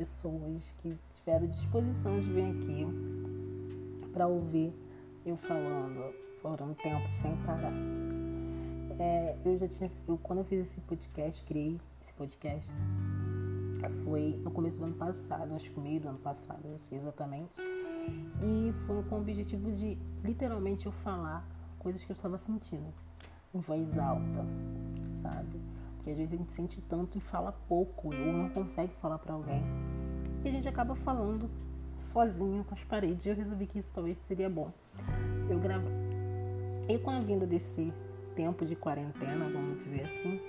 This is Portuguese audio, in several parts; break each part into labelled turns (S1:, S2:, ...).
S1: pessoas que tiveram disposição de vir aqui para ouvir eu falando por um tempo sem parar. É, eu já tinha, eu, quando eu fiz esse podcast, criei esse podcast, foi no começo do ano passado, acho que meio do ano passado, não sei exatamente. E foi com o objetivo de literalmente eu falar coisas que eu estava sentindo em voz alta, sabe? Porque às vezes a gente sente tanto e fala pouco, ou não consegue falar para alguém. E a gente acaba falando sozinho com as paredes. Eu resolvi que isso talvez seria bom. Eu gravo. E com a vinda desse tempo de quarentena, vamos dizer assim,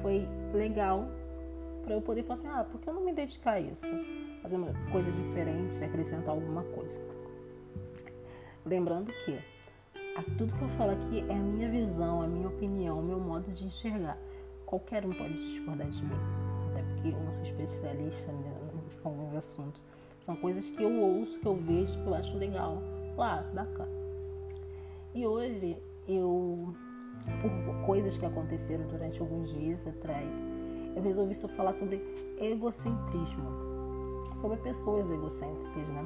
S1: foi legal para eu poder falar assim, ah, por que eu não me dedicar a isso? Fazer uma coisa diferente, acrescentar alguma coisa. Lembrando que tudo que eu falo aqui é a minha visão, a minha opinião, o meu modo de enxergar. Qualquer um pode discordar de mim, até porque eu não sou especialista em alguns assuntos. São coisas que eu ouço, que eu vejo, que eu acho legal. Lá, bacana. E hoje eu, por coisas que aconteceram durante alguns dias atrás, eu resolvi só falar sobre egocentrismo, sobre pessoas egocêntricas, né?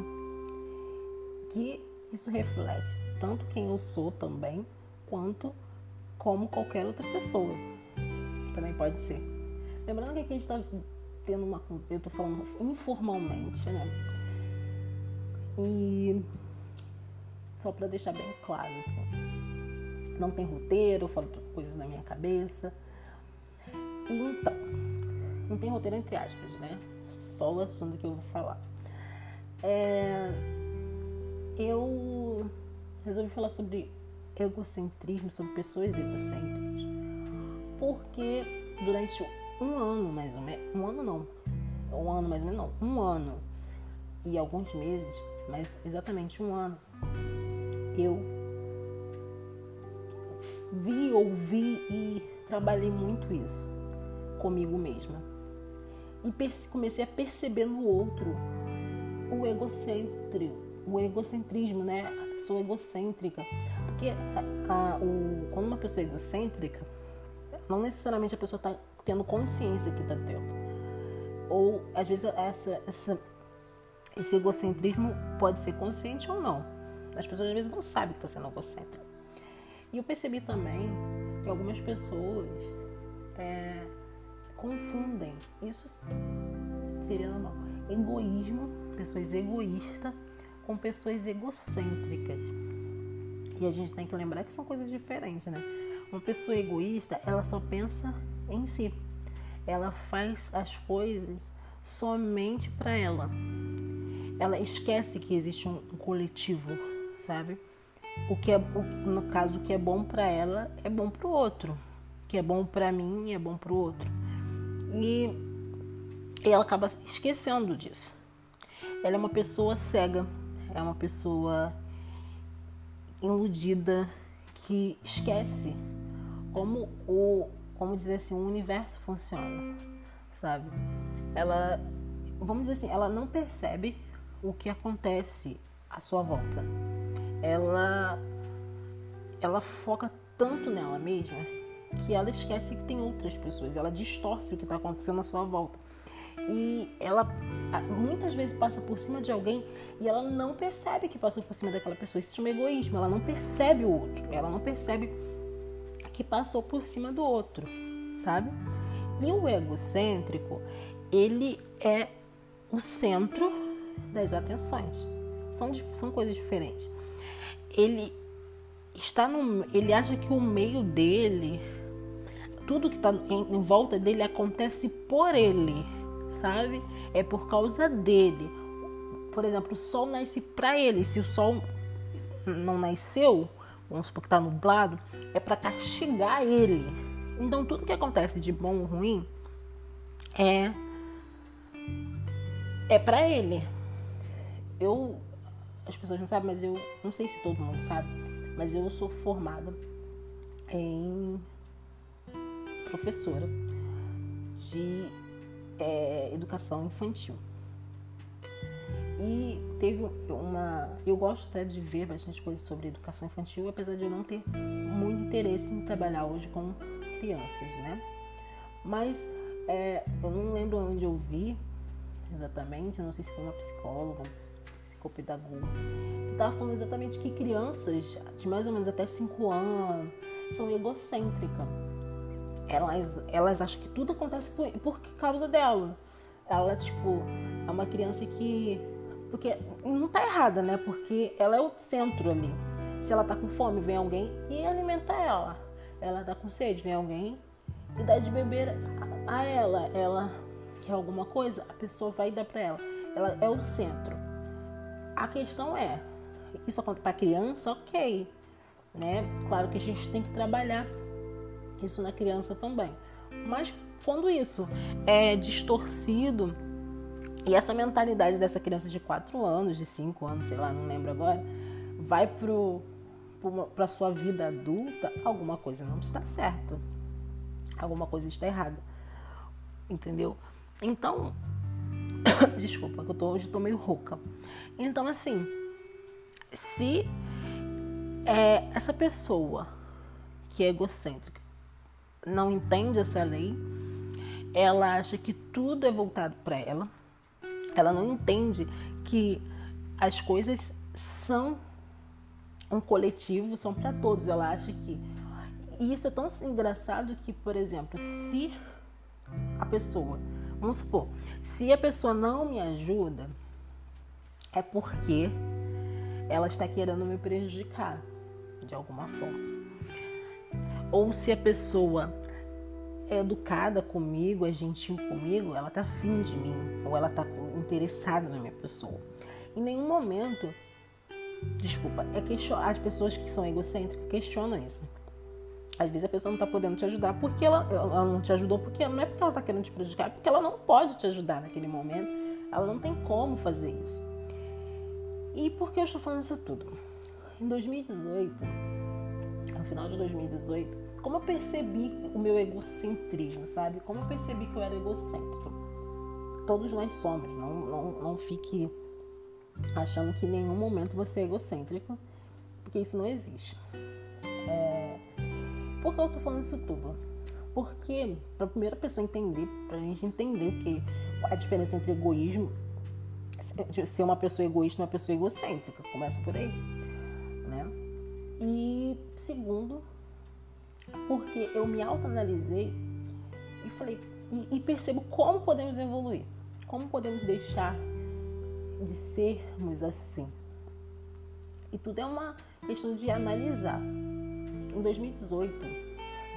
S1: Que isso reflete tanto quem eu sou também, quanto como qualquer outra pessoa. Também pode ser. Lembrando que aqui a gente está tendo uma. Eu estou falando informalmente, né? E só para deixar bem claro, assim. Não tem roteiro, eu falo coisas na minha cabeça. Então, não tem roteiro entre aspas, né? Só o assunto que eu vou falar. É, eu resolvi falar sobre egocentrismo, sobre pessoas egocêntricas, porque durante um ano mais ou menos, um ano não, um ano mais ou menos não, um ano e alguns meses, mas exatamente um ano, eu vi, ouvi e trabalhei muito isso comigo mesma. E comecei a perceber no outro o egocêntrico, o egocentrismo, né? A pessoa egocêntrica. Porque a, a, o, quando uma pessoa é egocêntrica, não necessariamente a pessoa está tendo consciência que está tendo. Ou às vezes essa, essa, esse egocentrismo pode ser consciente ou não. As pessoas às vezes não sabem que está sendo egocêntrica. E eu percebi também que algumas pessoas é, confundem. Isso seria normal. Egoísmo, pessoas egoístas com pessoas egocêntricas. E a gente tem que lembrar que são coisas diferentes, né? Uma pessoa egoísta, ela só pensa em si. Ela faz as coisas somente para ela. Ela esquece que existe um coletivo, sabe? O que é, no caso, o que é bom para ela é bom para o outro. O que é bom para mim é bom para o outro. E ela acaba esquecendo disso. Ela é uma pessoa cega é uma pessoa iludida que esquece como o como dizer assim o universo funciona sabe ela vamos dizer assim ela não percebe o que acontece à sua volta ela ela foca tanto nela mesma que ela esquece que tem outras pessoas ela distorce o que está acontecendo à sua volta e ela muitas vezes passa por cima de alguém e ela não percebe que passou por cima daquela pessoa. Isso chama egoísmo. Ela não percebe o outro. Ela não percebe que passou por cima do outro, sabe? E o egocêntrico, ele é o centro das atenções. São, são coisas diferentes. Ele está no, ele acha que o meio dele, tudo que está em, em volta dele acontece por ele sabe? É por causa dele. Por exemplo, o sol nasce para ele. Se o sol não nasceu, vamos supor que está nublado, é para castigar ele. Então, tudo que acontece de bom ou ruim é é para ele. Eu as pessoas não sabem, mas eu não sei se todo mundo sabe, mas eu sou formada em professora de é, educação infantil. E teve uma. Eu gosto até de ver bastante coisa sobre educação infantil, apesar de eu não ter muito interesse em trabalhar hoje com crianças, né? Mas é, eu não lembro onde eu vi exatamente, não sei se foi uma psicóloga, um psicopedagogo, que estava falando exatamente que crianças de mais ou menos até 5 anos são egocêntricas. Elas, elas acham que tudo acontece por, por causa dela. Ela, tipo, é uma criança que. Porque não tá errada, né? Porque ela é o centro ali. Se ela tá com fome, vem alguém e alimenta ela. Ela tá com sede, vem alguém e dá de beber a ela. Ela quer alguma coisa, a pessoa vai dar para ela. Ela é o centro. A questão é, isso acontece para criança, ok, né? Claro que a gente tem que trabalhar isso na criança também. Mas quando isso é distorcido e essa mentalidade dessa criança de 4 anos, de 5 anos, sei lá, não lembro agora, vai para sua vida adulta, alguma coisa não está certa. Alguma coisa está errada. Entendeu? Então, desculpa, que eu tô, hoje tô meio rouca. Então, assim, se é, essa pessoa que é egocêntrica não entende essa lei, ela acha que tudo é voltado para ela, ela não entende que as coisas são um coletivo, são para todos. Ela acha que. E isso é tão engraçado que, por exemplo, se a pessoa, vamos supor, se a pessoa não me ajuda, é porque ela está querendo me prejudicar de alguma forma. Ou se a pessoa é educada comigo, é gentil comigo, ela tá afim de mim, ou ela tá interessada na minha pessoa. Em nenhum momento, desculpa, é que as pessoas que são egocêntricas questionam isso. Às vezes a pessoa não tá podendo te ajudar porque ela, ela não te ajudou, porque não é porque ela tá querendo te prejudicar, é porque ela não pode te ajudar naquele momento. Ela não tem como fazer isso. E por que eu estou falando isso tudo? Em 2018, no final de 2018, como eu percebi o meu egocentrismo, sabe? Como eu percebi que eu era egocêntrico. Todos nós somos, não, não, não fique achando que em nenhum momento você é egocêntrico, porque isso não existe. É... Por que eu tô falando isso tudo? Porque, para a primeira pessoa entender, para a gente entender o que, é a diferença entre egoísmo ser uma pessoa egoísta e uma pessoa egocêntrica. Começa por aí. Né? E segundo, porque eu me autoanalisei e falei e, e percebo como podemos evoluir, como podemos deixar de sermos assim. E tudo é uma questão de analisar. Em 2018,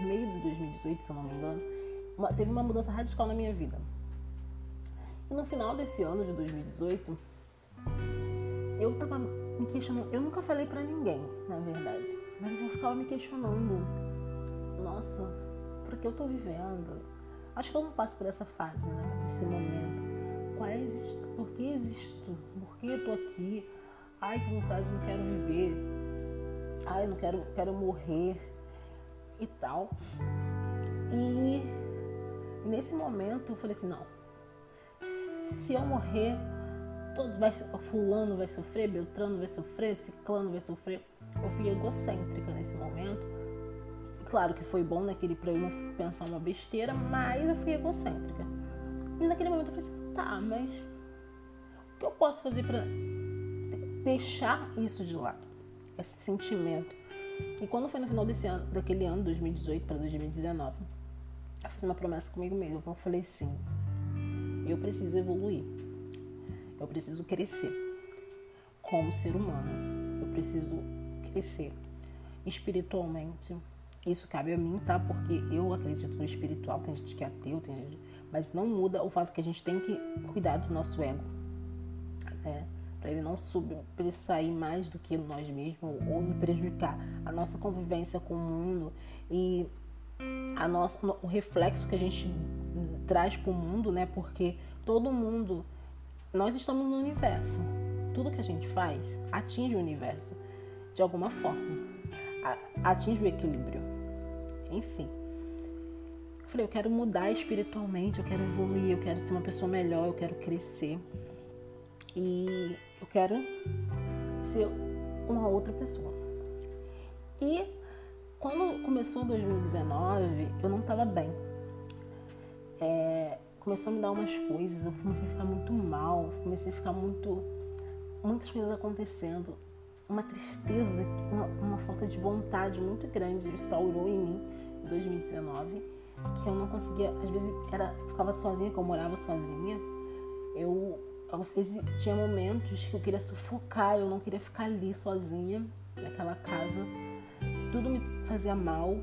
S1: meio de 2018, se eu não me engano, uma, teve uma mudança radical na minha vida. E no final desse ano de 2018, eu tava me questionando. Eu nunca falei para ninguém, na verdade. Mas assim, eu ficava me questionando. Nossa, por que eu tô vivendo? Acho que eu não passo por essa fase, né? Nesse momento. Existo? Por que existo? Por que tô aqui? Ai, que vontade, não quero viver. Ai, não quero, quero morrer. E tal. E nesse momento eu falei assim, não se eu morrer, todo vai, fulano vai sofrer, Beltrano vai sofrer, Ciclano vai sofrer. Eu fui egocêntrica nesse momento. Claro que foi bom naquele para eu não pensar uma besteira, mas eu fui egocêntrica. E naquele momento eu falei assim, tá, mas o que eu posso fazer para deixar isso de lado? Esse sentimento. E quando foi no final desse ano, daquele ano, 2018 para 2019, eu fiz uma promessa comigo mesmo. Eu falei assim, eu preciso evoluir. Eu preciso crescer como ser humano. Eu preciso crescer espiritualmente. Isso cabe a mim, tá? Porque eu acredito no espiritual. Tem gente que é ateu, tem gente... mas não muda o fato que a gente tem que cuidar do nosso ego, né? Para ele não sobressair mais do que nós mesmos ou prejudicar a nossa convivência com o mundo e a nossa, o reflexo que a gente traz para o mundo, né? Porque todo mundo, nós estamos no universo. Tudo que a gente faz atinge o universo de alguma forma, atinge o equilíbrio. Enfim. Eu falei, eu quero mudar espiritualmente, eu quero evoluir, eu quero ser uma pessoa melhor, eu quero crescer. E eu quero ser uma outra pessoa. E quando começou 2019, eu não estava bem. É, começou a me dar umas coisas, eu comecei a ficar muito mal, comecei a ficar muito. muitas coisas acontecendo. Uma tristeza, uma, uma falta de vontade muito grande instaurou em mim em 2019, que eu não conseguia, às vezes era, ficava sozinha, que eu morava sozinha, eu, eu tinha momentos que eu queria sufocar, eu não queria ficar ali sozinha, naquela casa. Tudo me fazia mal.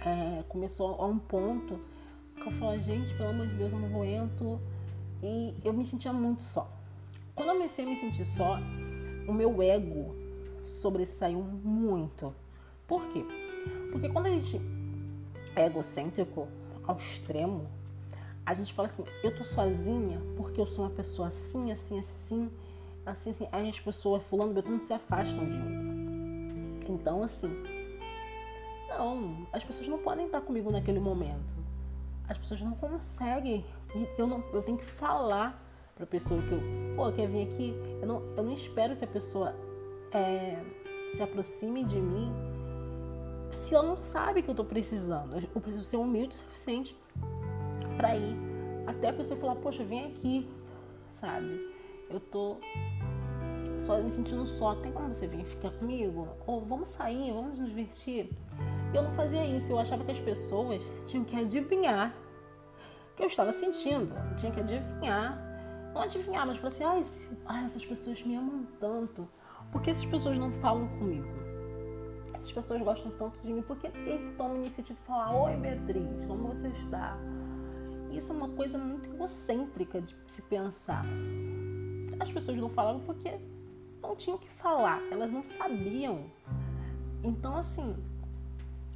S1: É, começou a um ponto que eu falava, gente, pelo amor de Deus, eu não aguento. E eu me sentia muito só. Quando eu comecei a me sentir só, o meu ego sobressaiu muito. Por quê? Porque quando a gente é egocêntrico ao extremo, a gente fala assim, eu tô sozinha porque eu sou uma pessoa assim, assim, assim, assim, assim. Aí as pessoas, fulano, Betano, se afastam de mim. Então, assim, não, as pessoas não podem estar comigo naquele momento as pessoas não conseguem. Eu, não, eu tenho que falar para a pessoa que eu, pô, quer vir aqui? Eu não, eu não espero que a pessoa é, se aproxime de mim se ela não sabe que eu estou precisando. Eu preciso ser humilde o suficiente para ir até a pessoa falar, poxa, vem aqui, sabe? Eu tô só me sentindo só. Tem como você vir ficar comigo? Ou vamos sair, vamos nos divertir? eu não fazia isso. Eu achava que as pessoas tinham que adivinhar que eu estava sentindo. Tinha que adivinhar. Não adivinhar, mas falar assim: ai, esse, ai, essas pessoas me amam tanto. Por que essas pessoas não falam comigo? Essas pessoas gostam tanto de mim. Por que eles tomam a iniciativa de falar: Oi, Beatriz, como você está? Isso é uma coisa muito egocêntrica de se pensar. As pessoas não falavam porque não tinham o que falar, elas não sabiam. Então, assim,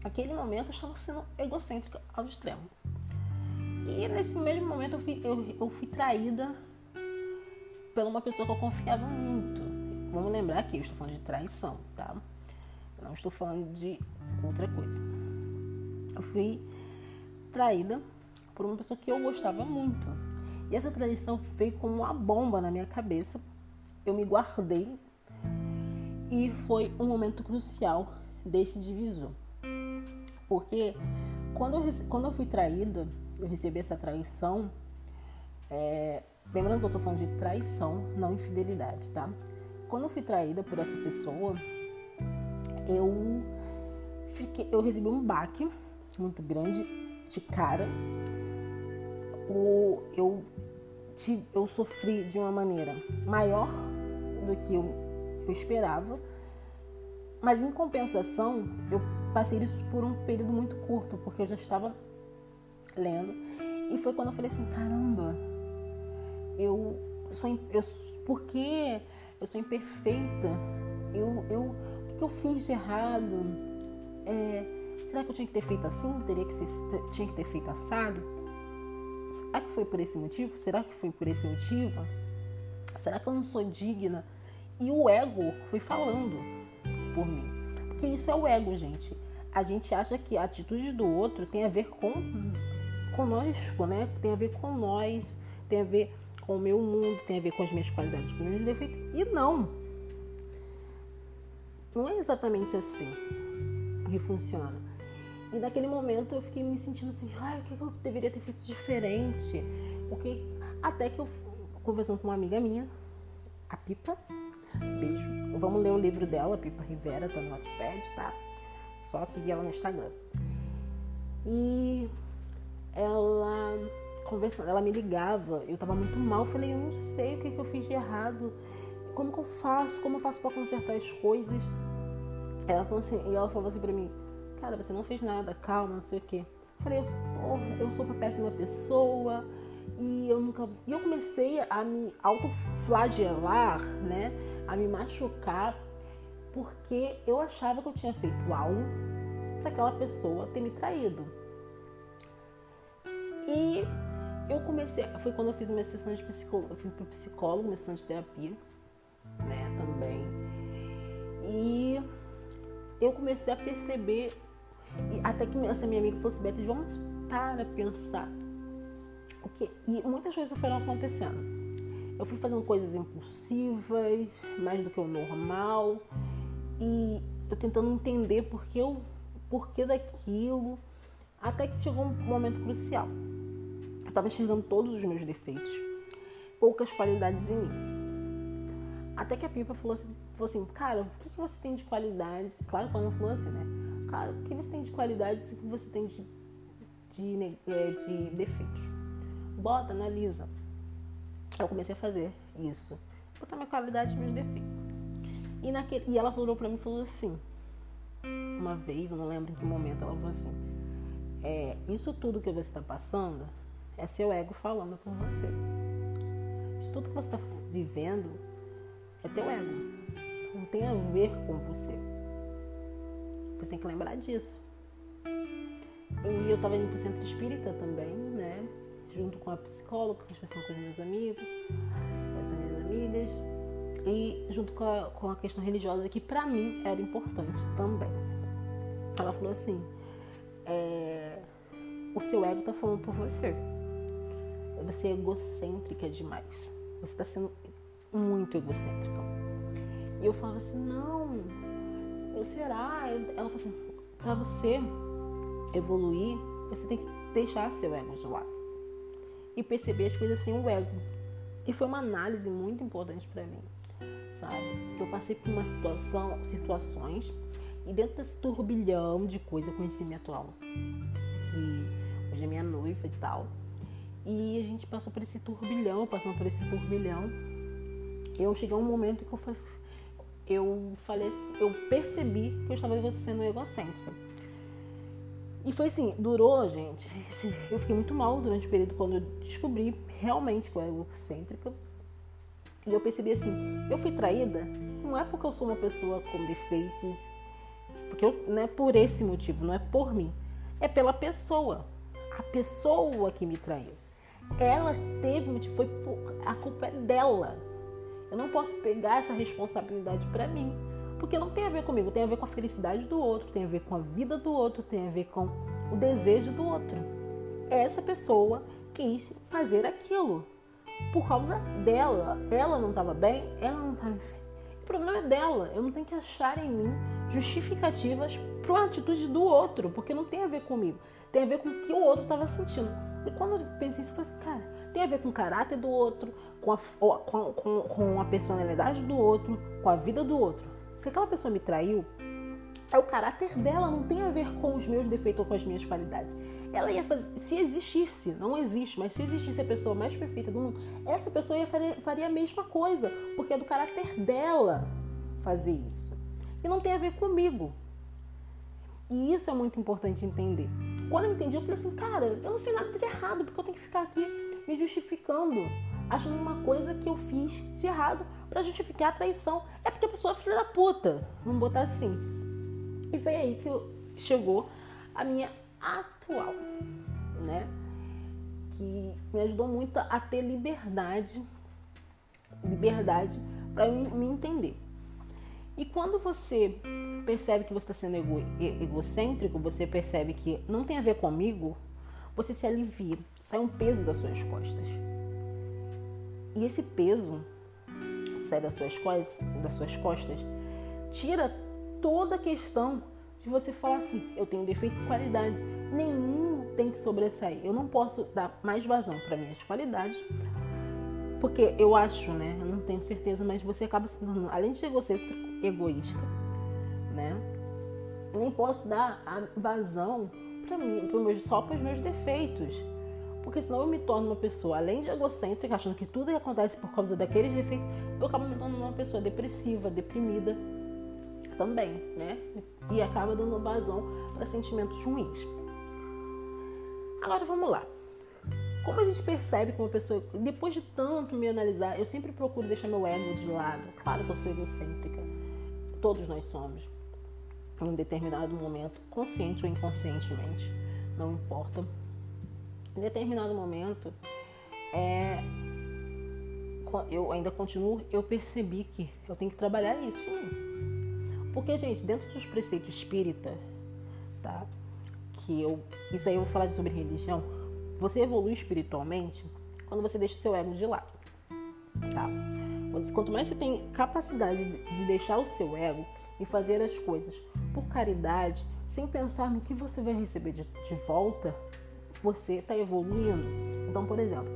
S1: Aquele momento eu estava sendo egocêntrica ao extremo. E nesse mesmo momento eu fui, eu, eu fui traída por uma pessoa que eu confiava muito. Vamos lembrar que eu estou falando de traição, tá? Eu não estou falando de outra coisa. Eu fui traída por uma pessoa que eu gostava muito. E essa traição veio como uma bomba na minha cabeça. Eu me guardei e foi um momento crucial desse divisor. Porque quando eu, quando eu fui traída, eu recebi essa traição. É, lembrando que eu tô falando de traição, não infidelidade, tá? Quando eu fui traída por essa pessoa, eu fiquei, eu recebi um baque muito grande de cara. O, eu, eu sofri de uma maneira maior do que eu, eu esperava, mas em compensação, eu passei isso por um período muito curto, porque eu já estava lendo. E foi quando eu falei assim, caramba, eu sou eu, porque eu sou imperfeita, eu, eu, o que eu fiz de errado? É, será que eu tinha que ter feito assim? Teria que ser, tinha que ter feito assado? Será que foi por esse motivo? Será que foi por esse motivo? Será que eu não sou digna? E o ego foi falando por mim. Porque isso é o ego, gente. A gente acha que a atitude do outro tem a ver com conosco, né? Tem a ver com nós, tem a ver com o meu mundo, tem a ver com as minhas qualidades, com os meus defeitos. E não. Não é exatamente assim que funciona. E naquele momento eu fiquei me sentindo assim, ai, o que eu deveria ter feito diferente? Porque até que eu conversando com uma amiga minha, a Pipa, beijo. Vamos ler o livro dela, Pipa Rivera, tá no Notepad, tá? Só seguir ela no Instagram. E ela conversando, ela me ligava, eu tava muito mal, eu falei, eu não sei o que, que eu fiz de errado, como que eu faço, como eu faço para consertar as coisas. Ela falou assim, e ela falou assim pra mim, cara, você não fez nada, calma, não sei o que. Eu falei, eu sou, eu sou uma péssima pessoa, e eu nunca. E eu comecei a me autoflagelar, né? A me machucar, porque eu achava que eu tinha feito algo para aquela pessoa ter me traído. E eu comecei. Foi quando eu fiz uma sessão de psicólogo. Eu fui pro psicólogo, uma sessão de terapia, né? Também. E eu comecei a perceber. Até que essa minha amiga fosse Beatriz, vamos para pensar porque, e muitas coisas foram acontecendo. Eu fui fazendo coisas impulsivas, mais do que o normal, e eu tentando entender por que eu, porquê daquilo, até que chegou um momento crucial. Eu tava enxergando todos os meus defeitos, poucas qualidades em mim. Até que a Pipa falou assim, falou assim cara, o que, que você tem de qualidade? Claro que ela não falou assim, né? Cara, o que você tem de qualidade e o que você tem de, de, é, de defeitos? Bota, analisa. Eu comecei a fazer isso. Botar minha qualidade e meus defeitos. E, naquele, e ela falou pra mim falou assim, uma vez, eu não lembro em que momento, ela falou assim, é, isso tudo que você está passando é seu ego falando com você. Isso tudo que você está vivendo é teu ego. Não tem a ver com você. Você tem que lembrar disso. E eu estava indo para o centro espírita também, né? Junto com a psicóloga, conversando com os meus amigos, com as minhas amigas. E junto com a, com a questão religiosa, que para mim era importante também. Ela falou assim: é, o seu ego está falando por você. Você é egocêntrica demais. Você está sendo muito egocêntrica. E eu falava assim, não, eu será? Ela falou assim, para você evoluir, você tem que deixar seu ego de lado. E perceber as coisas sem o ego. E foi uma análise muito importante para mim, sabe? Que eu passei por uma situação, situações, e dentro desse turbilhão de coisa, conheci minha atual, que hoje é minha noiva e tal. E a gente passou por esse turbilhão, passando por esse turbilhão. Eu cheguei a um momento que eu falei, eu falei, eu percebi que eu estava sendo egocêntrica. E foi assim, durou, gente. Eu fiquei muito mal durante o período quando eu descobri realmente que eu era egocêntrica. E eu percebi assim, eu fui traída, não é porque eu sou uma pessoa com defeitos, porque eu, não é por esse motivo, não é por mim, é pela pessoa. A pessoa que me traiu. Ela teve foi a culpa é dela. Eu não posso pegar essa responsabilidade para mim, porque não tem a ver comigo, tem a ver com a felicidade do outro, tem a ver com a vida do outro, tem a ver com o desejo do outro. Essa pessoa quis fazer aquilo por causa dela. Ela não estava bem, ela não estava O problema é dela. Eu não tenho que achar em mim justificativas para a atitude do outro, porque não tem a ver comigo. Tem a ver com o que o outro estava sentindo. E quando eu pensei isso, eu falei assim, cara, tem a ver com o caráter do outro, com a, com, com, com a personalidade do outro, com a vida do outro. Se aquela pessoa me traiu, é o caráter dela, não tem a ver com os meus defeitos ou com as minhas qualidades. Ela ia fazer, se existisse, não existe, mas se existisse a pessoa mais perfeita do mundo, essa pessoa ia fazer, faria a mesma coisa, porque é do caráter dela fazer isso. E não tem a ver comigo. E isso é muito importante entender. Quando eu entendi, eu falei assim, cara, eu não fiz nada de errado, porque eu tenho que ficar aqui me justificando, achando uma coisa que eu fiz de errado para justificar a traição. É porque a pessoa é filha da puta, vamos botar assim. E foi aí que chegou a minha atual, né? Que me ajudou muito a ter liberdade, liberdade para me entender. E quando você percebe que você está sendo ego, egocêntrico, você percebe que não tem a ver comigo, você se alivia, sai um peso das suas costas. E esse peso sai das suas, costas, das suas costas, tira toda a questão de você falar assim: eu tenho defeito de qualidade, nenhum tem que sobressair. Eu não posso dar mais vazão para minhas qualidades, porque eu acho, né? Eu não tenho certeza, mas você acaba se tornando, além de egocêntrico, egoísta, né? Nem posso dar a vazão para mim, pro só para os meus defeitos. Porque senão eu me torno uma pessoa, além de egocêntrica, achando que tudo acontece por causa daqueles defeitos, eu acabo me tornando uma pessoa depressiva, deprimida também, né? E acaba dando vazão para sentimentos ruins. Agora vamos lá. Como a gente percebe que uma pessoa, depois de tanto me analisar, eu sempre procuro deixar meu ego de lado. Claro que eu sou egocêntrica. Todos nós somos. Em um determinado momento, consciente ou inconscientemente, não importa. Em determinado momento, é, eu ainda continuo, eu percebi que eu tenho que trabalhar isso. Porque, gente, dentro dos preceitos espírita, tá? Que eu. Isso aí eu vou falar sobre religião você evolui espiritualmente quando você deixa o seu ego de lado. Tá? Quanto mais você tem capacidade de deixar o seu ego e fazer as coisas por caridade, sem pensar no que você vai receber de, de volta, você está evoluindo. Então, por exemplo,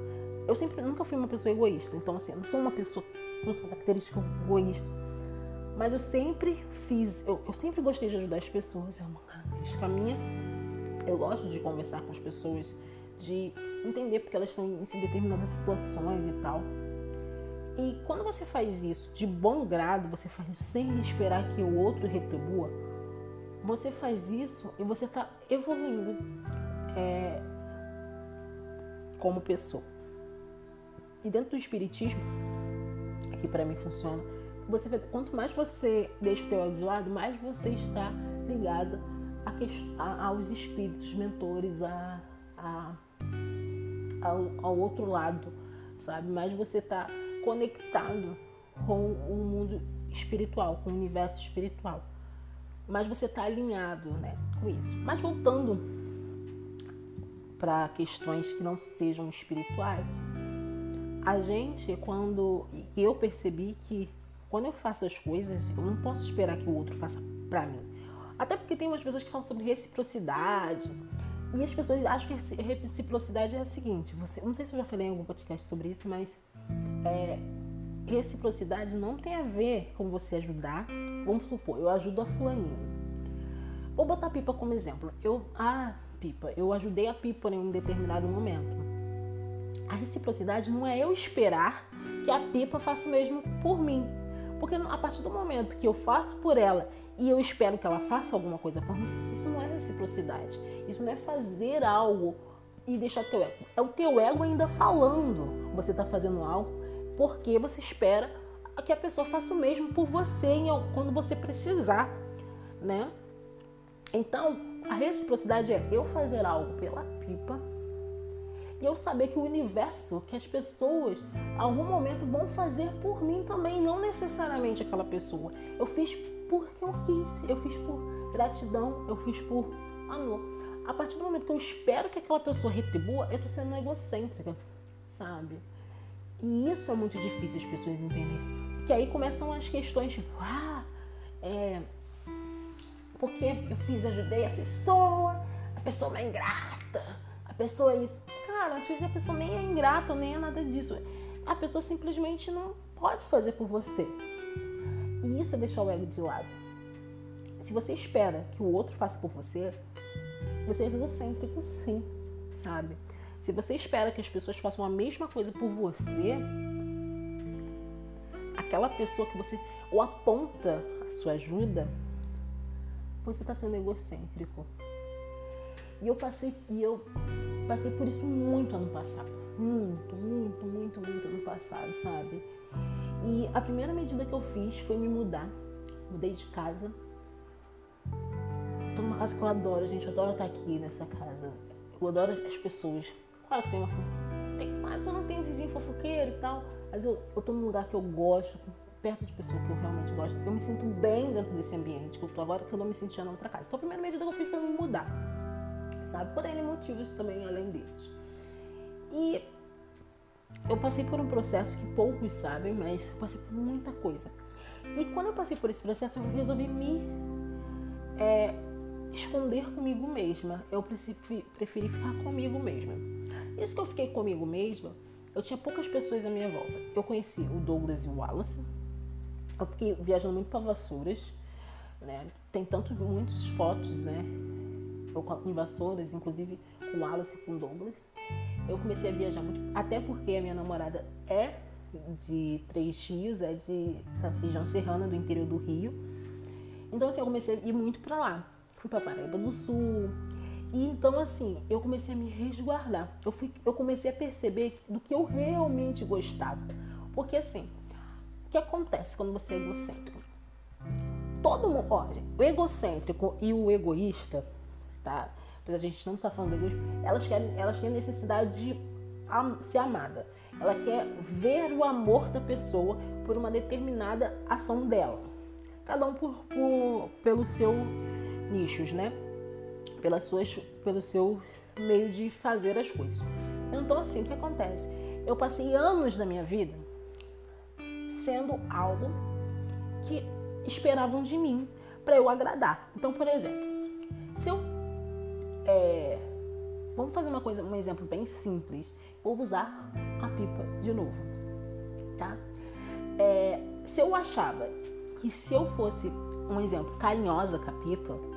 S1: eu sempre nunca fui uma pessoa egoísta. Então, assim, eu não sou uma pessoa com característica egoísta. Mas eu sempre fiz, eu, eu sempre gostei de ajudar as pessoas. É uma característica minha. Eu gosto de conversar com as pessoas, de entender porque elas estão em determinadas situações e tal. E quando você faz isso de bom grado, você faz isso sem esperar que o outro retribua, você faz isso e você está evoluindo é, como pessoa. E dentro do espiritismo, que para mim funciona, você quanto mais você deixa o teu ego de lado, mais você está ligado a, a, aos espíritos mentores, a ao, ao, outro lado, sabe? Mais você está conectado com o mundo espiritual, com o universo espiritual. Mas você está alinhado né, com isso. Mas voltando para questões que não sejam espirituais, a gente, quando eu percebi que quando eu faço as coisas, eu não posso esperar que o outro faça para mim. Até porque tem umas pessoas que falam sobre reciprocidade. E as pessoas acham que reciprocidade é a seguinte: você, não sei se eu já falei em algum podcast sobre isso, mas é, reciprocidade não tem a ver com você ajudar. Vamos supor, eu ajudo a fulaninha. Vou botar a Pipa como exemplo. Eu, ah, Pipa, eu ajudei a Pipa em um determinado momento. A reciprocidade não é eu esperar que a Pipa faça o mesmo por mim. Porque a partir do momento que eu faço por ela e eu espero que ela faça alguma coisa por mim, isso não é reciprocidade. Isso não é fazer algo e deixar teu ego. É o teu ego ainda falando. Você está fazendo algo porque você espera que a pessoa faça o mesmo por você quando você precisar, né? Então, a reciprocidade é eu fazer algo pela pipa e eu saber que o universo, que as pessoas, em algum momento vão fazer por mim também, não necessariamente aquela pessoa. Eu fiz porque eu quis, eu fiz por gratidão, eu fiz por amor. A partir do momento que eu espero que aquela pessoa retribua, eu tô sendo egocêntrica, sabe? E isso é muito difícil as pessoas entenderem. Porque aí começam as questões tipo, ah, é. Porque eu fiz, ajudei a pessoa, a pessoa é ingrata, a pessoa é isso. Cara, às vezes a pessoa nem é ingrata, nem é nada disso. A pessoa simplesmente não pode fazer por você. E isso é deixar o ego de lado. Se você espera que o outro faça por você, você é egocêntrico sim, sabe? Se você espera que as pessoas façam a mesma coisa por você, aquela pessoa que você ou aponta a sua ajuda, você está sendo egocêntrico. E eu passei e eu passei por isso muito ano passado, muito, muito, muito, muito ano passado, sabe? E a primeira medida que eu fiz foi me mudar. Mudei de casa. Tô numa casa que eu adoro, gente. Eu adoro estar aqui nessa casa. Eu adoro as pessoas. Claro que tem uma claro que eu não tenho vizinho fofoqueiro e tal. Mas eu, eu tô num lugar que eu gosto, perto de pessoas que eu realmente gosto. Eu me sinto bem dentro desse ambiente que eu tô agora, que eu não me sentia na outra casa. Então a primeira medida que eu fiz foi me mudar. Sabe? Por N motivos também, além desses. E eu passei por um processo que poucos sabem, mas eu passei por muita coisa. E quando eu passei por esse processo, eu resolvi me é, esconder comigo mesma. Eu preferi ficar comigo mesma. Isso que eu fiquei comigo mesma, eu tinha poucas pessoas à minha volta. Eu conheci o Douglas e o Wallace. Eu fiquei viajando muito para Vassouras, né? Tem tanto muitas fotos, né? Eu em Vassouras, inclusive com o Wallace e com o Douglas. Eu comecei a viajar muito, até porque a minha namorada é de Três Rios, é de da região serrana do interior do Rio. Então assim, eu comecei a ir muito para lá. Fui para Paraíba do Sul, e então, assim, eu comecei a me resguardar. Eu, fui, eu comecei a perceber do que eu realmente gostava. Porque, assim, o que acontece quando você é egocêntrico? Todo mundo, ó, o egocêntrico e o egoísta, tá? Mas a gente não está falando de egoísmo, elas, querem, elas têm necessidade de am ser amada. Ela quer ver o amor da pessoa por uma determinada ação dela. Cada um por, por, pelo seu nichos, né? Pelas suas, pelo seu meio de fazer as coisas. Então, assim, o que acontece? Eu passei anos da minha vida sendo algo que esperavam de mim para eu agradar. Então, por exemplo, se eu é, vamos fazer uma coisa, um exemplo bem simples. Vou usar a pipa de novo, tá? É, se eu achava que se eu fosse, um exemplo, carinhosa com a pipa,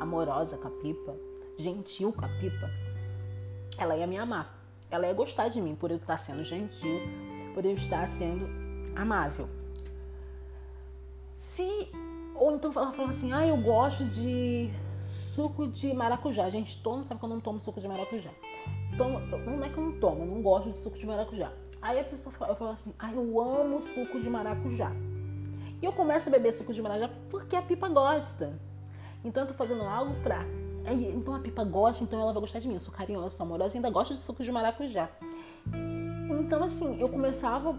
S1: amorosa com a pipa, gentil com a pipa, ela ia me amar. Ela ia gostar de mim por eu estar sendo gentil, por eu estar sendo amável. Se ou então ela falava assim: "Ah, eu gosto de suco de maracujá". Gente, todo mundo sabe que eu não tomo suco de maracujá. Tomo, não é que eu não tomo, eu não gosto de suco de maracujá. Aí a pessoa fala, eu falo assim: "Ah, eu amo suco de maracujá". E eu começo a beber suco de maracujá porque a pipa gosta. Então eu tô fazendo algo pra. Então a pipa gosta, então ela vai gostar de mim. Eu sou carinhosa, sou amorosa ainda gosto de suco de maracujá. Então, assim, eu começava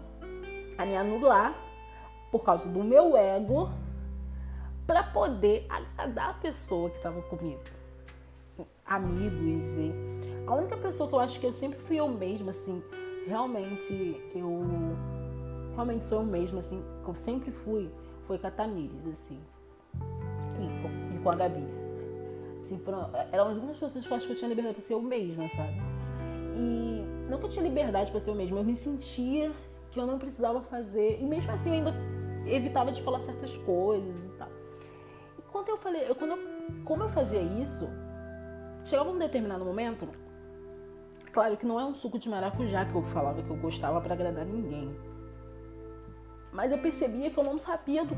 S1: a me anular por causa do meu ego para poder agradar a pessoa que estava comigo. Amigos e a única pessoa que eu acho que eu sempre fui eu mesma, assim, realmente eu realmente sou eu mesma, assim, que eu sempre fui, foi com a Tamires, assim, com, a Gabi. Assim, foram, eram as únicas pessoas que eu acho que eu tinha liberdade para ser eu mesma, sabe? E não que eu tinha liberdade para ser eu mesma, eu me sentia que eu não precisava fazer, e mesmo assim eu ainda evitava de falar certas coisas e tal. E quando eu falei, eu, quando eu, como eu fazia isso, chegava um determinado momento, claro que não é um suco de maracujá que eu falava que eu gostava para agradar ninguém mas eu percebia que eu não sabia do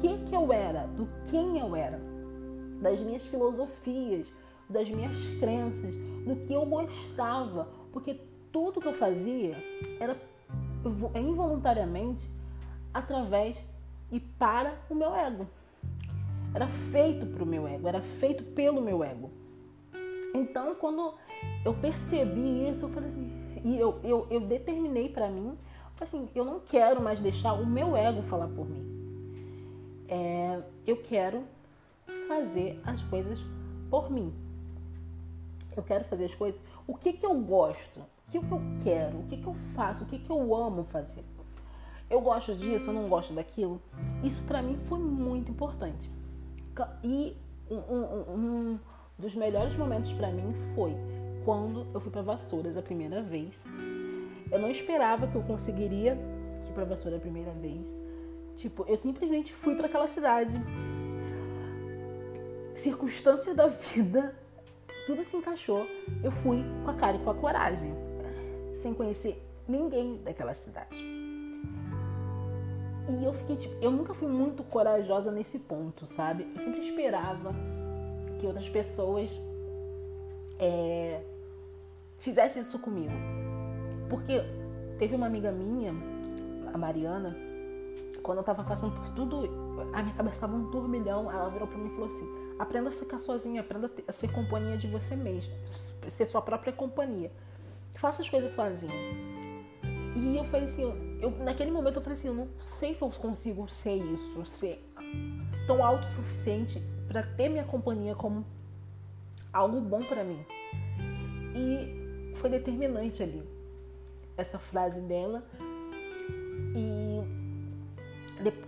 S1: que, que eu era, do quem eu era, das minhas filosofias, das minhas crenças, do que eu gostava, porque tudo que eu fazia era involuntariamente através e para o meu ego. Era feito para o meu ego, era feito pelo meu ego. Então, quando eu percebi isso, eu falei assim, e eu, eu, eu determinei para mim assim, eu não quero mais deixar o meu ego falar por mim. É, eu quero fazer as coisas por mim. Eu quero fazer as coisas. O que que eu gosto? O que que eu quero? O que que eu faço? O que que eu amo fazer? Eu gosto disso, eu não gosto daquilo. Isso para mim foi muito importante. E um, um, um dos melhores momentos para mim foi quando eu fui para Vassouras a primeira vez eu não esperava que eu conseguiria ir para Vassoura a primeira vez. Tipo, eu simplesmente fui para aquela cidade. Circunstância da vida, tudo se encaixou. Eu fui com a cara e com a coragem, sem conhecer ninguém daquela cidade. E eu fiquei tipo, eu nunca fui muito corajosa nesse ponto, sabe? Eu sempre esperava que outras pessoas é, fizessem isso comigo. Porque teve uma amiga minha, a Mariana, quando eu tava passando por tudo, a minha cabeça tava um turbilhão, ela virou pra mim e falou assim: aprenda a ficar sozinha, aprenda a ser companhia de você mesma, ser sua própria companhia. Faça as coisas sozinha. E eu falei assim, eu, naquele momento eu falei assim, eu não sei se eu consigo ser isso, ser tão autossuficiente para ter minha companhia como algo bom para mim. E foi determinante ali essa frase dela. E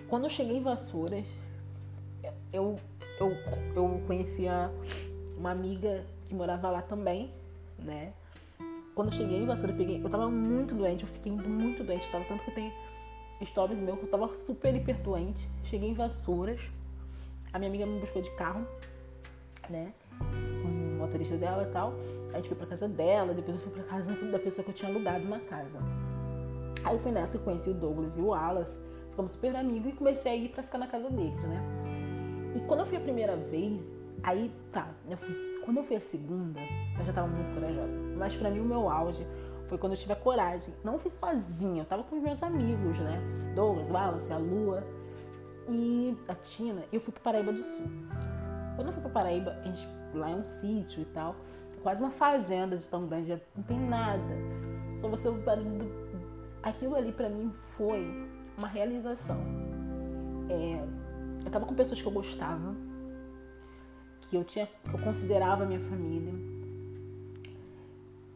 S1: quando eu cheguei em Vassouras, eu, eu, eu conhecia uma amiga que morava lá também, né? Quando eu cheguei em Vassoura, eu peguei. Eu tava muito doente, eu fiquei muito doente. Tava, tanto que tem stories meu que eu tava super hiper doente. Cheguei em Vassouras, a minha amiga me buscou de carro, né? motorista dela e tal. A gente foi pra casa dela, depois eu fui pra casa da pessoa que eu tinha alugado uma casa. Aí foi nessa que eu conheci o Douglas e o Wallace, ficamos super amigos e comecei a ir pra ficar na casa deles, né? E quando eu fui a primeira vez, aí tá, eu fui, quando eu fui a segunda, eu já tava muito corajosa. Mas pra mim o meu auge foi quando eu tive a coragem. Não fui sozinha, eu tava com meus amigos, né? Douglas, Wallace, a Lua e a Tina. Eu fui pro Paraíba do Sul. Quando eu fui pra Paraíba, a gente lá é um sítio e tal, quase uma fazenda de tão grande, não tem nada. Só você o do... Aquilo ali para mim foi uma realização. É, eu tava com pessoas que eu gostava, que eu tinha, que eu considerava minha família.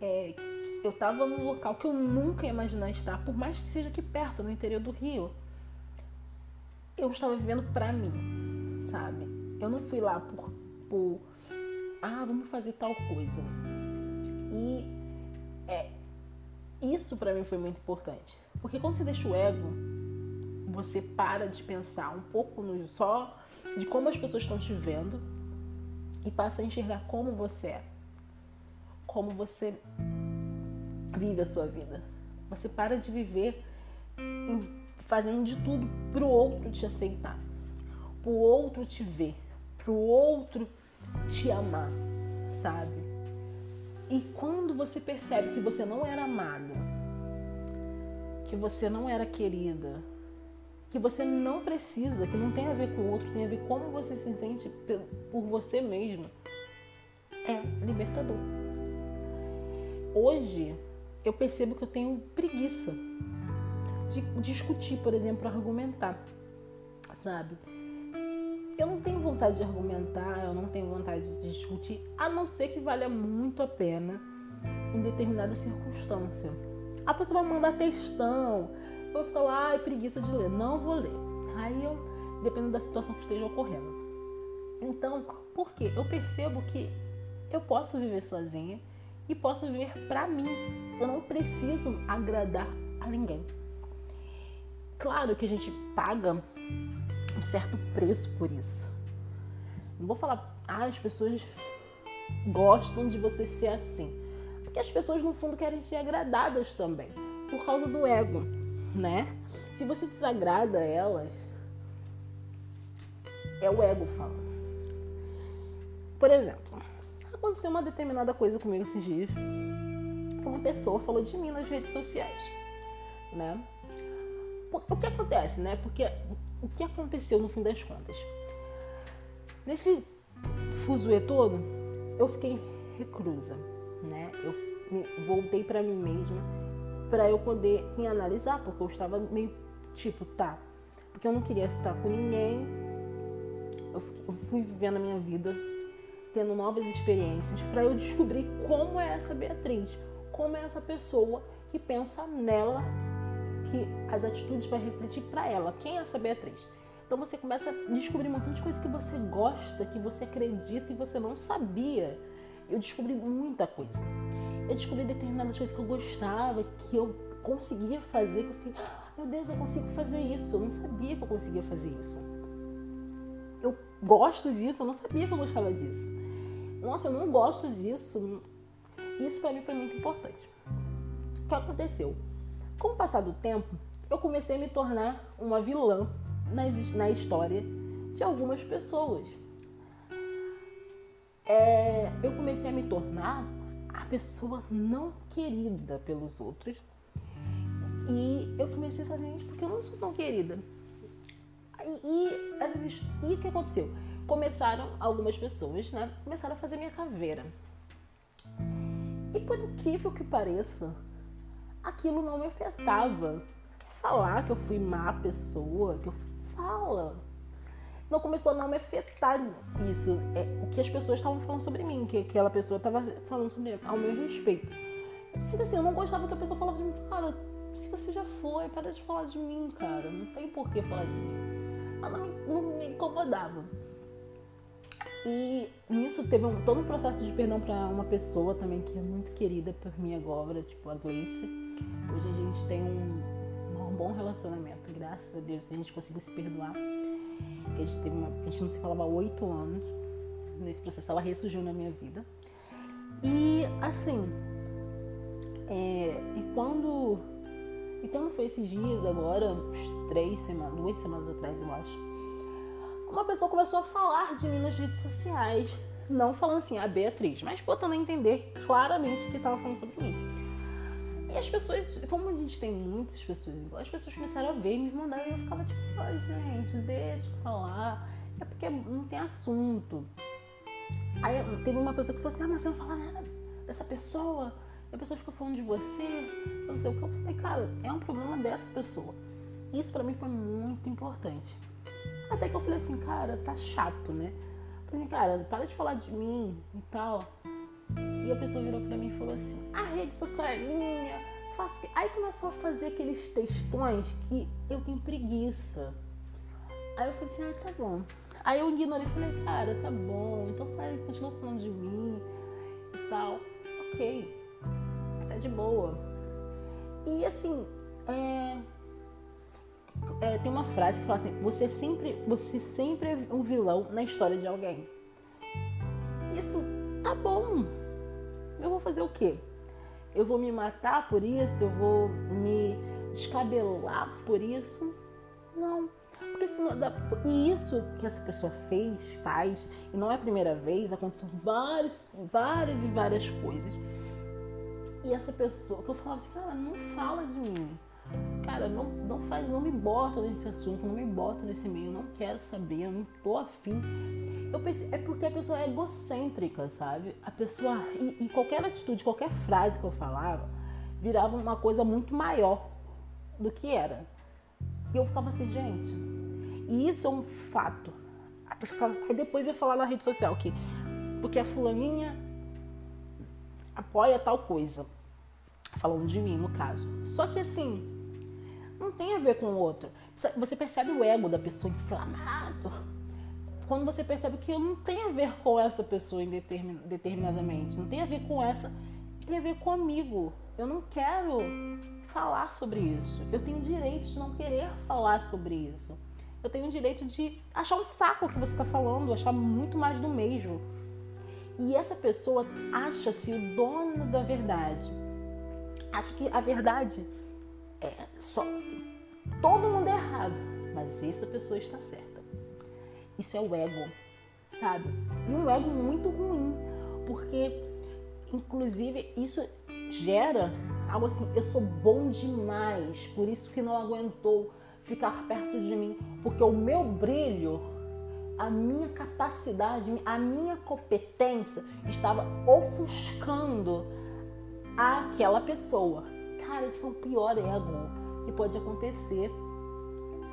S1: É, eu tava num local que eu nunca ia imaginar estar, por mais que seja aqui perto, no interior do Rio. Eu estava vivendo pra mim, sabe? Eu não fui lá por, por ah, vamos fazer tal coisa. E é, isso para mim foi muito importante. Porque quando você deixa o ego, você para de pensar um pouco no, só de como as pessoas estão te vendo e passa a enxergar como você é. Como você vive a sua vida. Você para de viver fazendo de tudo para o outro te aceitar, para o outro te ver, para o outro te amar, sabe? E quando você percebe que você não era amada, que você não era querida, que você não precisa, que não tem a ver com o outro, tem a ver como você se sente por você mesmo, é libertador. Hoje eu percebo que eu tenho preguiça de discutir, por exemplo, argumentar, sabe? Eu não tenho vontade de argumentar, eu não tenho vontade de discutir, a não ser que valha muito a pena em determinada circunstância. A pessoa vai mandar textão, vou ficar lá, ai, preguiça de ler. Não vou ler. Aí eu, dependendo da situação que esteja ocorrendo. Então, por quê? Eu percebo que eu posso viver sozinha e posso viver para mim. Eu não preciso agradar a ninguém. Claro que a gente paga um certo preço por isso. Não vou falar, ah, as pessoas gostam de você ser assim. Porque as pessoas, no fundo, querem ser agradadas também, por causa do ego, né? Se você desagrada elas, é o ego falando. Por exemplo, aconteceu uma determinada coisa comigo esses dias. Que uma pessoa falou de mim nas redes sociais, né? O que acontece, né? Porque o que aconteceu no fim das contas? Nesse fuzuê todo, eu fiquei reclusa, né? Eu voltei para mim mesma para eu poder me analisar, porque eu estava meio tipo, tá, porque eu não queria estar com ninguém. Eu fui vivendo a minha vida, tendo novas experiências, para eu descobrir como é essa Beatriz, como é essa pessoa que pensa nela, que as atitudes vai refletir para ela. Quem é essa Beatriz? Então você começa a descobrir um monte de coisas que você gosta, que você acredita e você não sabia. Eu descobri muita coisa. Eu descobri determinadas coisas que eu gostava, que eu conseguia fazer, que eu fiquei, ah, meu Deus, eu consigo fazer isso. Eu não sabia que eu conseguia fazer isso. Eu gosto disso, eu não sabia que eu gostava disso. Nossa, eu não gosto disso. Isso para mim foi muito importante. O que aconteceu? Com o passar do tempo, eu comecei a me tornar uma vilã na, história de algumas pessoas. É, eu comecei a me tornar pessoa não querida pelos outros. E eu comecei a fazer isso porque eu não sou tão querida. E, e, o que aconteceu? Começaram algumas pessoas, né? Começaram a fazer minha caveira. E por incrível que pareça, aquilo não me afetava. Falar que eu fui má pessoa, que eu fala. Não começou a não me afetar isso. É, o que as pessoas estavam falando sobre mim, que aquela pessoa estava falando sobre ao meu respeito. Se assim, eu não gostava que a pessoa falava de mim, cara, se você já foi, para de falar de mim, cara. Não tem por que falar de mim. Ela não me, não me incomodava. E nisso teve um, todo um processo de perdão para uma pessoa também que é muito querida por mim agora, tipo a Gleice. Hoje a gente tem um, um bom relacionamento, graças a Deus a gente conseguiu se perdoar que a gente, teve uma, a gente não se falava há oito anos. Nesse processo ela ressurgiu na minha vida. E assim, é, e quando e quando foi esses dias agora, uns três semanas, duas semanas atrás eu acho, uma pessoa começou a falar de mim nas redes sociais, não falando assim, a Beatriz, mas botando a entender claramente que estava falando sobre mim. E as pessoas, como a gente tem muitas pessoas as pessoas começaram a ver e me mandaram e eu ficava tipo, ai gente, deixa eu falar. É porque não tem assunto. Aí teve uma pessoa que falou assim, ah, mas você não fala nada dessa pessoa. E a pessoa fica falando de você. Eu não sei o que. Eu falei, cara, é um problema dessa pessoa. Isso para mim foi muito importante. Até que eu falei assim, cara, tá chato, né? Falei, cara, para de falar de mim e tal. E a pessoa virou pra mim e falou assim: a rede social é minha. Faço... Aí começou a fazer aqueles textões que eu tenho preguiça. Aí eu falei assim: ah, tá bom. Aí eu ignorei e falei: cara, tá bom, então faz, continua falando de mim e tal. Ok. de boa. E assim, é, é, tem uma frase que fala assim: você sempre, você sempre é um vilão na história de alguém. E assim, tá bom. Eu vou fazer o quê? Eu vou me matar por isso? Eu vou me descabelar por isso? Não. Porque senão, e isso que essa pessoa fez, faz, e não é a primeira vez, aconteceu várias, várias e várias coisas. E essa pessoa, que eu falava assim, cara, não fala de mim. Cara, não, não faz, não me bota nesse assunto, não me bota nesse meio, não quero saber, eu não tô afim. Eu pensei, é porque a pessoa é egocêntrica, sabe? A pessoa. E, e qualquer atitude, qualquer frase que eu falava, virava uma coisa muito maior do que era. E eu ficava assim, gente, e isso é um fato. A pessoa fala aí depois ia falar na rede social que porque a fulaninha apoia tal coisa. Falando de mim, no caso. Só que assim, não tem a ver com o outro. Você percebe o ego da pessoa inflamado. Quando você percebe que não tem a ver com essa pessoa determinadamente. Não tem a ver com essa. Tem a ver comigo. Eu não quero falar sobre isso. Eu tenho direito de não querer falar sobre isso. Eu tenho o direito de achar um saco o que você está falando, achar muito mais do mesmo. E essa pessoa acha-se o dono da verdade. Acha que a verdade é só. Todo mundo é errado, mas essa pessoa está certa. Isso é o ego, sabe? E um ego muito ruim, porque, inclusive, isso gera algo assim: eu sou bom demais, por isso que não aguentou ficar perto de mim, porque o meu brilho, a minha capacidade, a minha competência estava ofuscando aquela pessoa. Cara, isso é o pior ego que pode acontecer,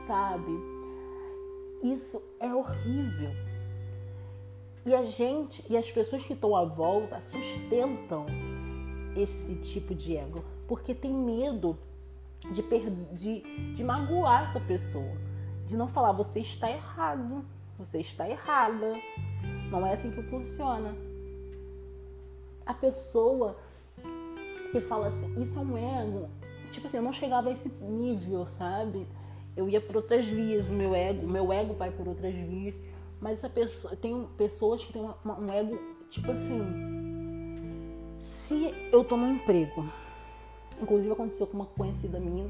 S1: sabe? Isso é horrível. E a gente e as pessoas que estão à volta sustentam esse tipo de ego, porque tem medo de, de, de magoar essa pessoa, de não falar você está errado, você está errada, não é assim que funciona. A pessoa que fala assim, isso é um ego, tipo assim, eu não chegava a esse nível, sabe? Eu ia por outras vias, o meu ego, meu ego vai por outras vias, mas essa pessoa, tem pessoas que têm uma, uma, um ego, tipo assim, se eu tô num emprego Inclusive aconteceu com uma conhecida minha,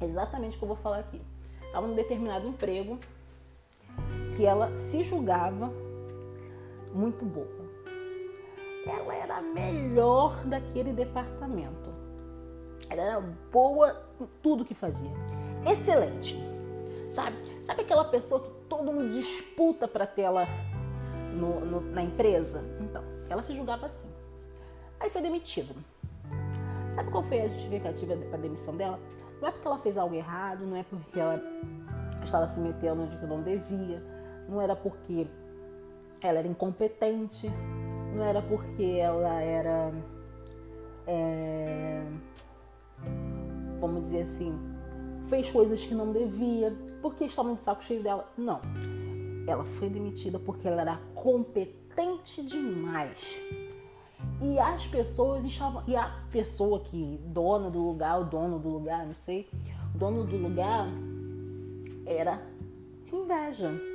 S1: exatamente o que eu vou falar aqui. Estava num determinado emprego que ela se julgava muito boa. Ela era a melhor daquele departamento. Ela era boa em tudo que fazia. Excelente. Sabe? Sabe aquela pessoa que todo mundo disputa para no, na empresa? Então, ela se julgava assim. Aí foi demitida. Sabe qual foi a justificativa para demissão dela? Não é porque ela fez algo errado, não é porque ela estava se metendo onde não devia, não era porque ela era incompetente, não era porque ela era. É, vamos dizer assim, fez coisas que não devia, porque estavam de saco cheio dela. Não. Ela foi demitida porque ela era competente demais. E as pessoas estavam. E a pessoa que, dona do lugar, o dono do lugar, não sei, o dono do lugar era de inveja.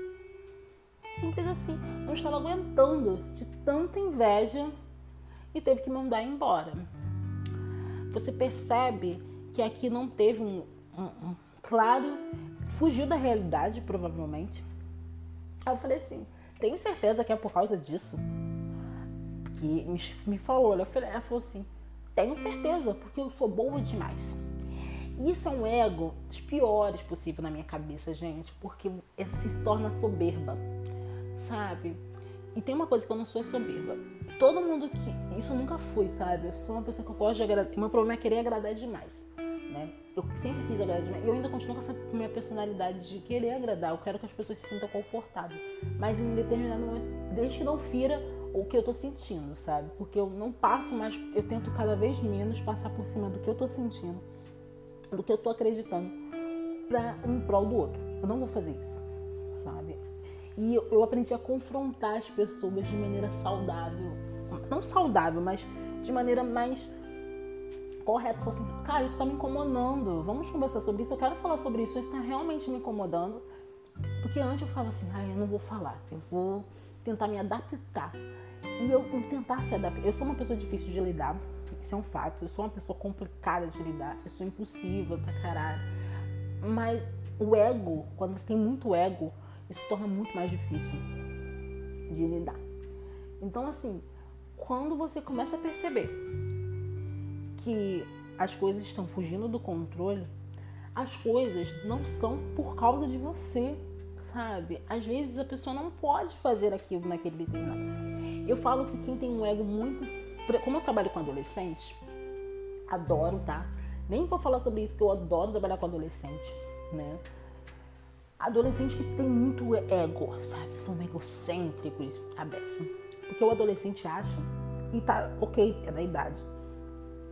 S1: Simples assim. Não estava aguentando de tanta inveja e teve que mandar embora. Você percebe que aqui não teve um, um, um claro, fugiu da realidade, provavelmente. Aí eu falei assim: tem certeza que é por causa disso? que me, me falou, ela falou assim, tenho certeza, porque eu sou boa demais. Isso é um ego dos piores possível na minha cabeça, gente, porque se torna soberba, sabe? E tem uma coisa que eu não sou soberba. Todo mundo que. Isso nunca fui, sabe? Eu sou uma pessoa que eu gosto de agradar. O meu problema é querer agradar demais. Né? Eu sempre quis agradar demais. Eu ainda continuo com essa minha personalidade de querer agradar. Eu quero que as pessoas se sintam confortáveis. Mas em determinado momento, desde que não fira o que eu tô sentindo, sabe? Porque eu não passo mais, eu tento cada vez menos passar por cima do que eu tô sentindo, do que eu tô acreditando, pra, em prol do outro. Eu não vou fazer isso? E eu, aprendi a confrontar as pessoas de maneira saudável. Não saudável, mas de maneira mais correto. Falou assim, cara, isso tá me incomodando. Vamos conversar sobre isso. Eu quero falar sobre isso. Isso tá realmente me incomodando. Porque antes eu ficava assim, ai, eu não vou falar. Eu vou tentar me adaptar. E eu, eu tentar se adaptar. Eu sou uma pessoa difícil de lidar. Isso é um fato. Eu sou uma pessoa complicada de lidar. Eu sou impossível pra caralho. Mas o ego, quando você tem muito ego, isso torna muito mais difícil de lidar. Então, assim, quando você começa a perceber que as coisas estão fugindo do controle, as coisas não são por causa de você, sabe? Às vezes a pessoa não pode fazer aquilo naquele determinado. Eu falo que quem tem um ego muito. Como eu trabalho com adolescente, adoro, tá? Nem vou falar sobre isso, que eu adoro trabalhar com adolescente, né? Adolescente que tem muito ego, sabe? São egocêntricos, a beça. Porque o adolescente acha, e tá ok, é da idade.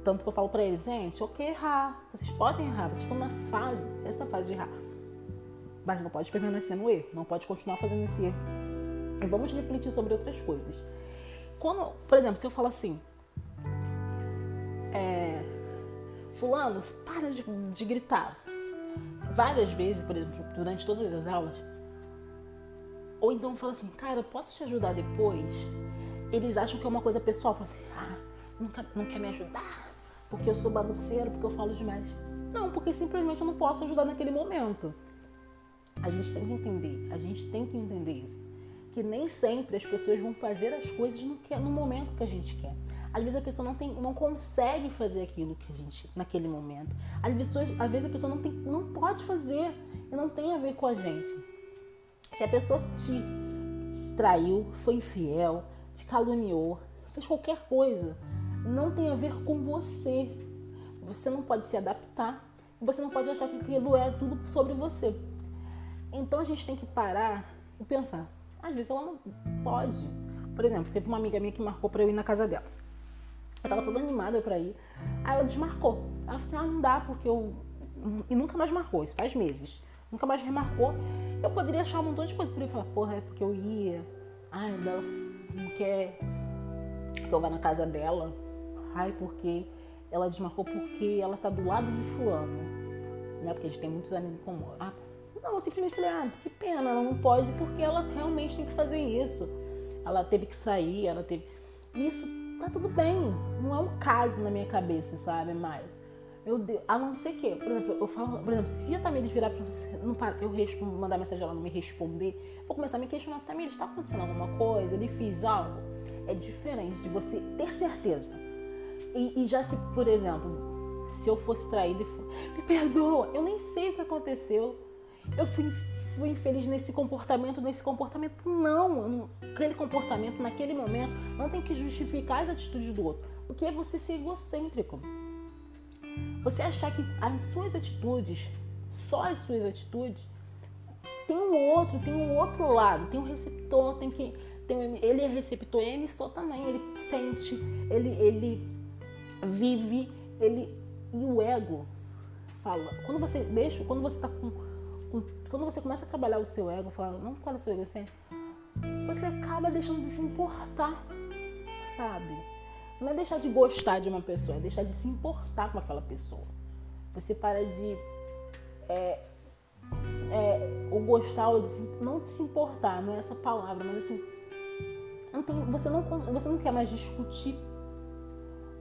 S1: Tanto que eu falo pra eles, gente, ok errar. Vocês podem errar, vocês estão na fase, essa fase de errar. Mas não pode permanecer no erro, não pode continuar fazendo esse erro. E vamos refletir sobre outras coisas. Quando, por exemplo, se eu falo assim, é, fulano, para de, de gritar várias vezes, por exemplo, durante todas as aulas. Ou então fala assim, cara, posso te ajudar depois? Eles acham que é uma coisa pessoal. Fala assim, ah, nunca, não quer me ajudar? Porque eu sou bagunceiro, porque eu falo demais. Não, porque simplesmente eu não posso ajudar naquele momento. A gente tem que entender, a gente tem que entender isso. Que nem sempre as pessoas vão fazer as coisas no, que, no momento que a gente quer. Às vezes a pessoa não, tem, não consegue fazer aquilo que a gente naquele momento. Às vezes, às vezes a pessoa não, tem, não pode fazer e não tem a ver com a gente. Se a pessoa te traiu, foi infiel, te caluniou, fez qualquer coisa, não tem a ver com você. Você não pode se adaptar. Você não pode achar que aquilo é tudo sobre você. Então a gente tem que parar e pensar. Às vezes ela não pode. Por exemplo, teve uma amiga minha que marcou para eu ir na casa dela. Eu tava toda animada pra ir. Aí ela desmarcou. Ela falou assim: ah, não dá, porque eu. E nunca mais marcou, isso faz meses. Nunca mais remarcou. Eu poderia achar um montão de coisa pra ele falar: porra, é porque eu ia. Ai, ela não quer que eu vá na casa dela. Ai, porque ela desmarcou porque ela tá do lado de fulano. Né? Porque a gente tem muitos amigos como. Ah, não, eu simplesmente falei, ah, que pena, ela não pode porque ela realmente tem que fazer isso. Ela teve que sair, ela teve. Isso tá tudo bem. Não é um caso na minha cabeça, sabe, Maio? Meu Deus, a não ser que, por exemplo, eu falo, por exemplo, se a Tamires virar pra você, não para, eu respondo, mandar mensagem ela não me responder, vou começar a me questionar, Tamires, tá acontecendo alguma coisa? Ele fez algo? É diferente de você ter certeza. E, e já se, por exemplo, se eu fosse traída e for, me perdoa, eu nem sei o que aconteceu. Eu fui fui infeliz nesse comportamento, nesse comportamento. Não, aquele comportamento naquele momento não tem que justificar as atitudes do outro. Porque é você ser egocêntrico. Você achar que as suas atitudes, só as suas atitudes, tem um outro, tem um outro lado, tem um receptor, tem que. Tem, ele é receptor e é emissor também. Ele sente, ele, ele vive, ele. E o ego fala. Quando você deixa, quando você está com quando você começa a trabalhar o seu ego, falar, não qual é o seu ego, assim, você acaba deixando de se importar, sabe? Não é deixar de gostar de uma pessoa, é deixar de se importar com aquela pessoa. Você para de. É, é, o gostar ou de não de se importar, não é essa palavra, mas assim. Não tem, você, não, você não quer mais discutir,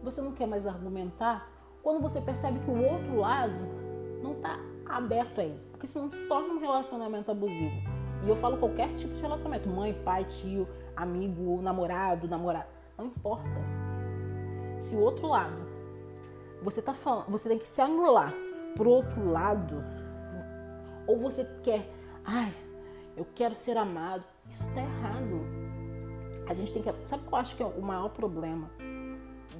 S1: você não quer mais argumentar, quando você percebe que o outro lado não está aberto a isso, porque senão se torna um relacionamento abusivo. E eu falo qualquer tipo de relacionamento, mãe, pai, tio, amigo, namorado, namorada, não importa. Se o outro lado, você tá falando, você tem que se anular pro outro lado, ou você quer, ai, eu quero ser amado, isso tá errado. A gente tem que, sabe qual eu acho que é o maior problema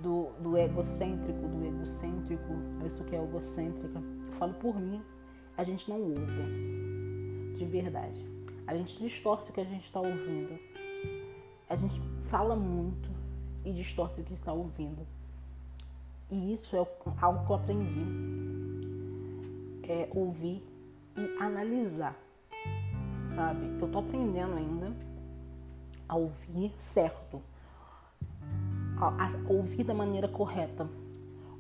S1: do, do egocêntrico, do egocêntrico, isso que é egocêntrica, eu falo por mim, a gente não ouve de verdade. A gente distorce o que a gente está ouvindo. A gente fala muito e distorce o que está ouvindo. E isso é algo que eu aprendi. É ouvir e analisar. Sabe? Eu tô aprendendo ainda a ouvir certo. A, a ouvir da maneira correta.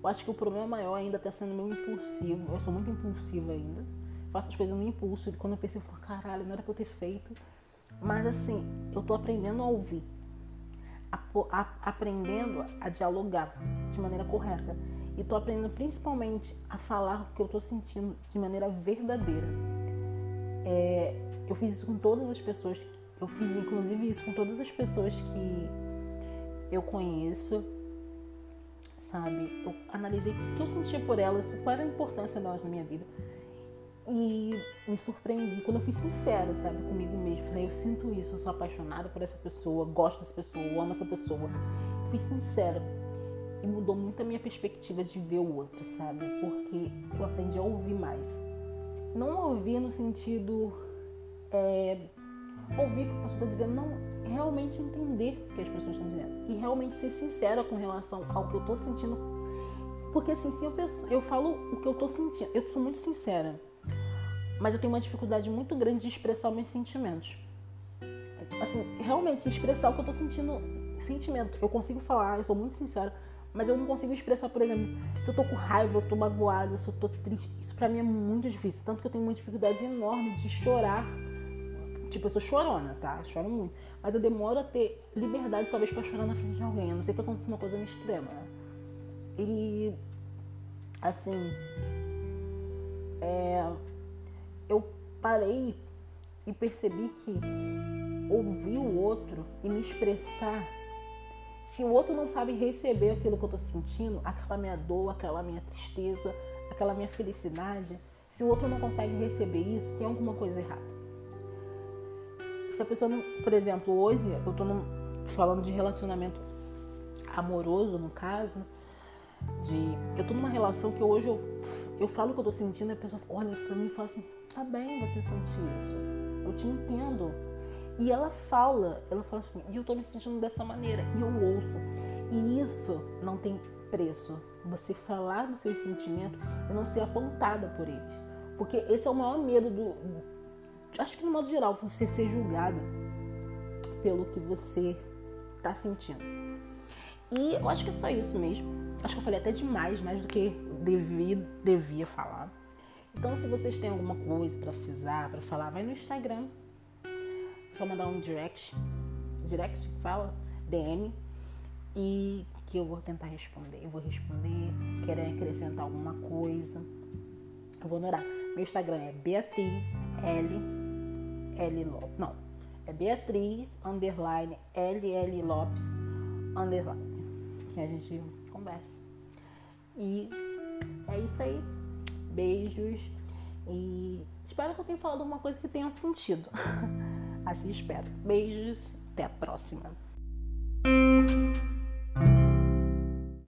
S1: Eu acho que o problema maior ainda está sendo meu impulsivo. Eu sou muito impulsiva ainda. Faço as coisas no impulso. E quando eu pensei, eu falo, caralho, não era pra eu ter feito. Mas assim, eu tô aprendendo a ouvir. A, a, aprendendo a dialogar de maneira correta. E tô aprendendo principalmente a falar o que eu tô sentindo de maneira verdadeira. É, eu fiz isso com todas as pessoas. Eu fiz inclusive isso com todas as pessoas que eu conheço sabe? Eu analisei o que eu sentia por elas, qual era a importância delas na minha vida. E me surpreendi quando eu fui sincera, sabe, comigo mesmo. Falei, eu sinto isso, eu sou apaixonada por essa pessoa, gosto dessa pessoa, amo essa pessoa. Fui sincera. E mudou muito a minha perspectiva de ver o outro, sabe? Porque eu aprendi a ouvir mais. Não ouvir no sentido. É, ouvir o que a pessoa está dizendo, não realmente entender o que as pessoas estão dizendo e realmente ser sincera com relação ao que eu estou sentindo. Porque assim, se eu, penso, eu falo o que eu estou sentindo, eu sou muito sincera, mas eu tenho uma dificuldade muito grande de expressar meus sentimentos. Assim, realmente expressar o que eu estou sentindo, sentimento. Eu consigo falar, eu sou muito sincera, mas eu não consigo expressar, por exemplo, se eu tô com raiva, eu tô magoada, se eu tô triste. Isso para mim é muito difícil, tanto que eu tenho uma dificuldade enorme de chorar Tipo, eu sou chorona, tá? Choro muito. Mas eu demoro a ter liberdade, talvez, pra chorar na frente de alguém. A não sei que aconteça uma coisa extrema. Né? E, assim, é, eu parei e percebi que ouvir o outro e me expressar. Se o outro não sabe receber aquilo que eu tô sentindo, aquela minha dor, aquela minha tristeza, aquela minha felicidade, se o outro não consegue receber isso, tem alguma coisa errada se a pessoa não, por exemplo, hoje eu tô num, falando de relacionamento amoroso, no caso, de eu tô numa relação que hoje eu, eu falo o que eu tô sentindo e a pessoa olha pra mim e fala assim: tá bem você sentir isso, eu te entendo. E ela fala, ela fala assim, e eu tô me sentindo dessa maneira, e eu ouço. E isso não tem preço. Você falar dos seus sentimentos e não ser apontada por eles. Porque esse é o maior medo do, acho que no modo geral, você ser julgado pelo que você tá sentindo. E eu acho que é só isso mesmo. Acho que eu falei até demais, mais do que devia, devia falar. Então, se vocês têm alguma coisa para frisar, para falar, vai no Instagram. Só mandar um direct. Direct que fala, DM. E que eu vou tentar responder. Eu vou responder, querer acrescentar alguma coisa. Eu vou adorar. Meu Instagram é Beatriz L L Lopes. Não, é Beatriz underline LL Lopes underline. Que a gente conversa. E é isso aí. Beijos. E espero que eu tenha falado alguma coisa que tenha sentido. assim espero. Beijos. Até a próxima.